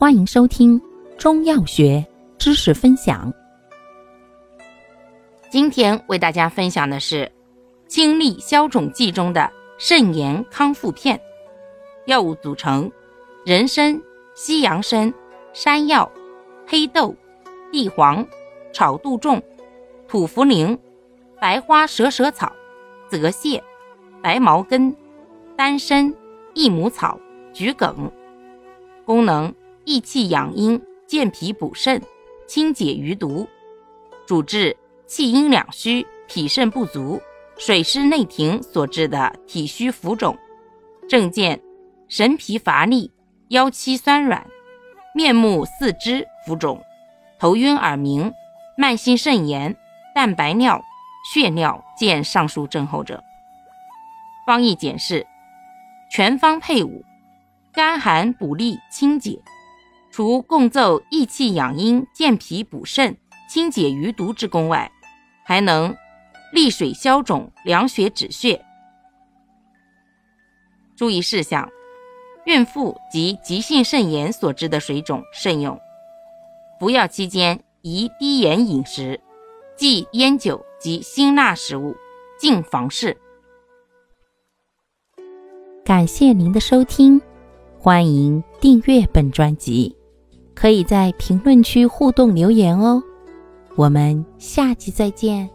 欢迎收听中药学知识分享。今天为大家分享的是清利消肿剂中的肾炎康复片。药物组成：人参、西洋参、山药、黑豆、地黄、炒杜仲、土茯苓、白花蛇舌草、泽泻、白茅根、丹参、益母草、桔梗。功能。益气养阴、健脾补肾、清解余毒，主治气阴两虚、脾肾不足、水湿内停所致的体虚浮肿。症见神疲乏力、腰膝酸软、面目四肢浮肿、头晕耳鸣、慢性肾炎、蛋白尿、血尿见上述症候者。方义简释：全方配伍，甘寒补利清解。除共奏益气养阴、健脾补肾、清解余毒之功外，还能利水消肿、凉血止血。注意事项：孕妇及急性肾炎所致的水肿慎用。服药期间宜低盐饮食，忌烟酒及辛辣食物，禁房事。感谢您的收听，欢迎订阅本专辑。可以在评论区互动留言哦，我们下期再见。